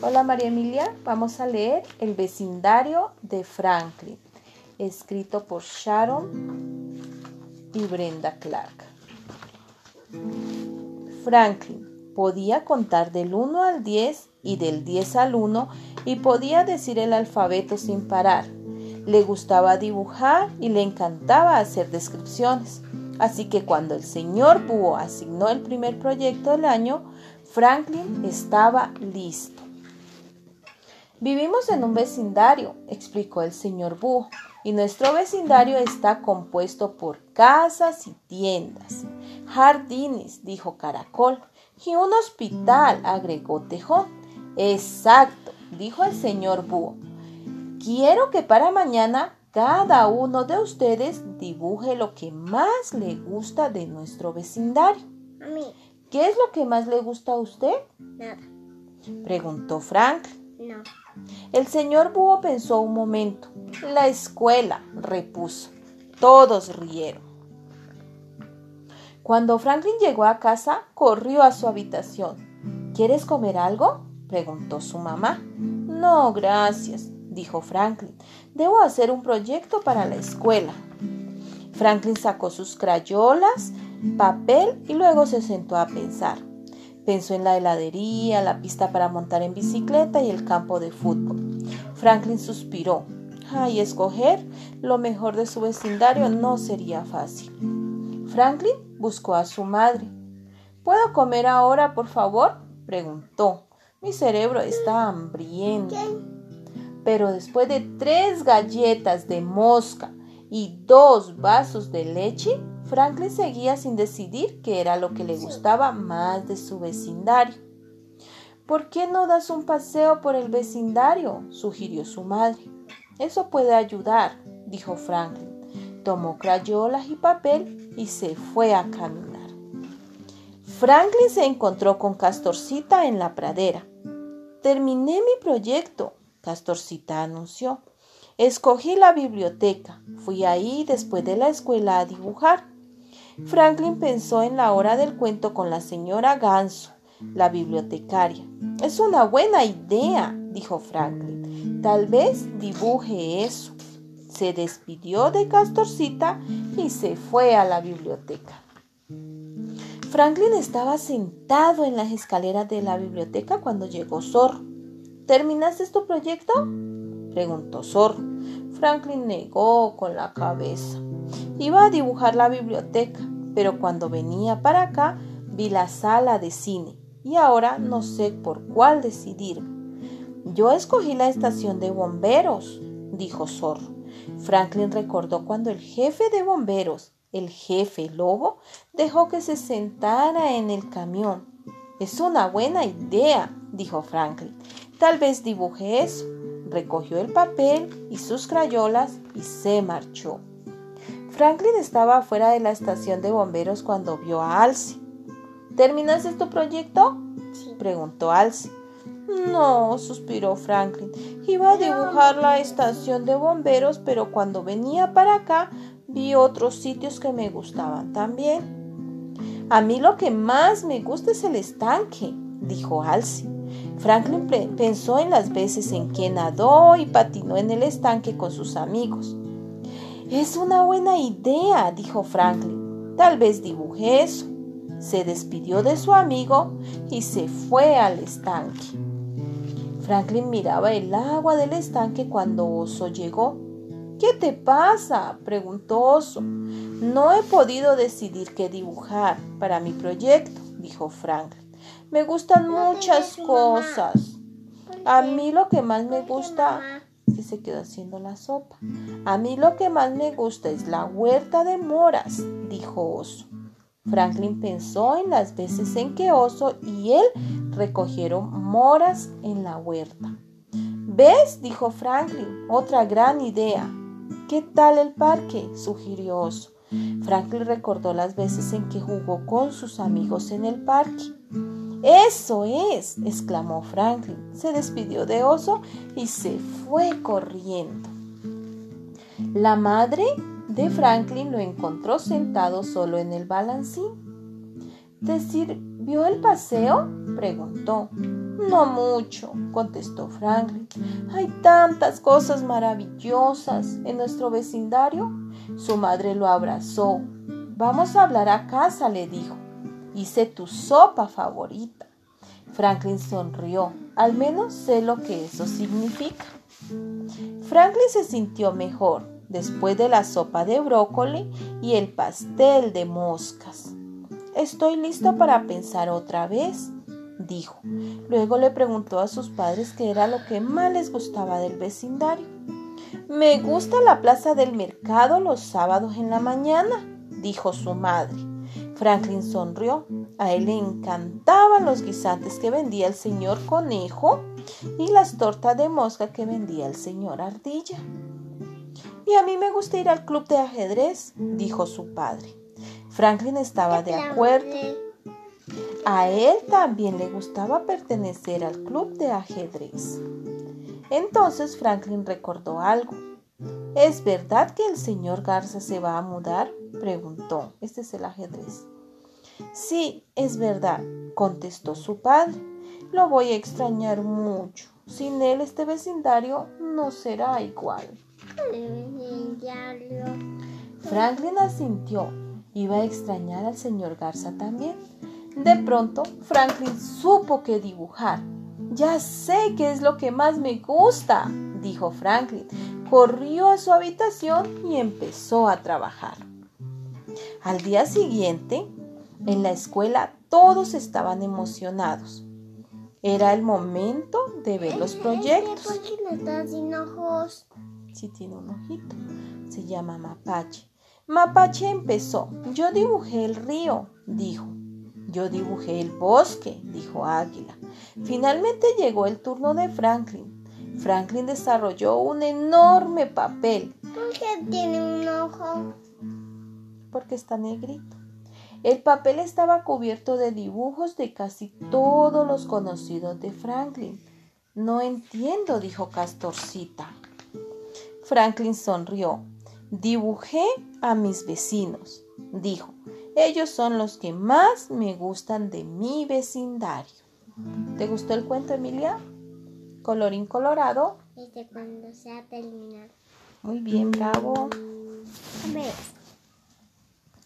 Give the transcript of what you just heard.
Hola María Emilia, vamos a leer El vecindario de Franklin, escrito por Sharon y Brenda Clark. Franklin podía contar del 1 al 10 y del 10 al 1 y podía decir el alfabeto sin parar. Le gustaba dibujar y le encantaba hacer descripciones. Así que cuando el señor Búho asignó el primer proyecto del año, Franklin estaba listo. Vivimos en un vecindario, explicó el señor Búho, y nuestro vecindario está compuesto por casas y tiendas, jardines, dijo Caracol, y un hospital, agregó Tejón. Exacto, dijo el señor Búho. Quiero que para mañana cada uno de ustedes dibuje lo que más le gusta de nuestro vecindario. A mí. ¿Qué es lo que más le gusta a usted? Nada. Preguntó Frank. No. El señor Búho pensó un momento. La escuela, repuso. Todos rieron. Cuando Franklin llegó a casa, corrió a su habitación. ¿Quieres comer algo? preguntó su mamá. No, gracias, dijo Franklin. Debo hacer un proyecto para la escuela. Franklin sacó sus crayolas, papel y luego se sentó a pensar. Pensó en la heladería, la pista para montar en bicicleta y el campo de fútbol. Franklin suspiró. Ay, escoger lo mejor de su vecindario no sería fácil. Franklin buscó a su madre. ¿Puedo comer ahora, por favor? preguntó. Mi cerebro está hambriento. Pero después de tres galletas de mosca y dos vasos de leche, Franklin seguía sin decidir qué era lo que le gustaba más de su vecindario. ¿Por qué no das un paseo por el vecindario? sugirió su madre. Eso puede ayudar, dijo Franklin. Tomó crayolas y papel y se fue a caminar. Franklin se encontró con Castorcita en la pradera. Terminé mi proyecto, Castorcita anunció. Escogí la biblioteca. Fui ahí después de la escuela a dibujar. Franklin pensó en la hora del cuento con la señora Ganso, la bibliotecaria. Es una buena idea, dijo Franklin. Tal vez dibuje eso. Se despidió de Castorcita y se fue a la biblioteca. Franklin estaba sentado en las escaleras de la biblioteca cuando llegó Zorro. ¿Terminaste tu proyecto? preguntó Zorro. Franklin negó con la cabeza. Iba a dibujar la biblioteca, pero cuando venía para acá vi la sala de cine y ahora no sé por cuál decidirme. Yo escogí la estación de bomberos, dijo Zorro. Franklin recordó cuando el jefe de bomberos, el jefe lobo, dejó que se sentara en el camión. Es una buena idea, dijo Franklin. Tal vez dibuje eso. Recogió el papel y sus crayolas y se marchó. Franklin estaba fuera de la estación de bomberos cuando vio a Alcy. ¿Terminaste tu proyecto? Sí. preguntó Alcy. No, suspiró Franklin. Iba a dibujar la estación de bomberos, pero cuando venía para acá vi otros sitios que me gustaban también. A mí lo que más me gusta es el estanque, dijo Alcy. Franklin pensó en las veces en que nadó y patinó en el estanque con sus amigos. Es una buena idea, dijo Franklin. Tal vez dibuje eso. Se despidió de su amigo y se fue al estanque. Franklin miraba el agua del estanque cuando Oso llegó. ¿Qué te pasa? preguntó Oso. No he podido decidir qué dibujar para mi proyecto, dijo Franklin. Me gustan muchas cosas. A mí lo que más me gusta que se quedó haciendo la sopa. A mí lo que más me gusta es la huerta de moras, dijo Oso. Franklin pensó en las veces en que Oso y él recogieron moras en la huerta. ¿Ves? dijo Franklin, otra gran idea. ¿Qué tal el parque? sugirió Oso. Franklin recordó las veces en que jugó con sus amigos en el parque. Eso es, exclamó Franklin. Se despidió de Oso y se fue corriendo. La madre de Franklin lo encontró sentado solo en el balancín. ¿Te sirvió el paseo? preguntó. No mucho, contestó Franklin. Hay tantas cosas maravillosas en nuestro vecindario. Su madre lo abrazó. Vamos a hablar a casa, le dijo. Hice tu sopa favorita. Franklin sonrió. Al menos sé lo que eso significa. Franklin se sintió mejor después de la sopa de brócoli y el pastel de moscas. Estoy listo para pensar otra vez, dijo. Luego le preguntó a sus padres qué era lo que más les gustaba del vecindario. Me gusta la plaza del mercado los sábados en la mañana, dijo su madre. Franklin sonrió. A él le encantaban los guisantes que vendía el señor conejo y las tortas de mosca que vendía el señor ardilla. Y a mí me gusta ir al club de ajedrez, dijo su padre. Franklin estaba de acuerdo. A él también le gustaba pertenecer al club de ajedrez. Entonces Franklin recordó algo. ¿Es verdad que el señor Garza se va a mudar? Preguntó. Este es el ajedrez. Sí, es verdad, contestó su padre. Lo voy a extrañar mucho. Sin él este vecindario no será igual. Franklin asintió. Iba a extrañar al señor Garza también. De pronto, Franklin supo que dibujar. Ya sé qué es lo que más me gusta, dijo Franklin. Corrió a su habitación y empezó a trabajar. Al día siguiente, en la escuela todos estaban emocionados. Era el momento de ver los proyectos. ¿Por qué no estás sin ojos? Sí tiene un ojito. Se llama Mapache. Mapache empezó. Yo dibujé el río, dijo. Yo dibujé el bosque, dijo Águila. Finalmente llegó el turno de Franklin. Franklin desarrolló un enorme papel. ¿Por qué tiene un ojo? Porque está negrito. El papel estaba cubierto de dibujos de casi todos los conocidos de Franklin. No entiendo, dijo Castorcita. Franklin sonrió. Dibujé a mis vecinos, dijo. Ellos son los que más me gustan de mi vecindario. ¿Te gustó el cuento, Emilia? Colorín colorado. Desde cuando se ha terminado. Muy bien, bravo. A ver.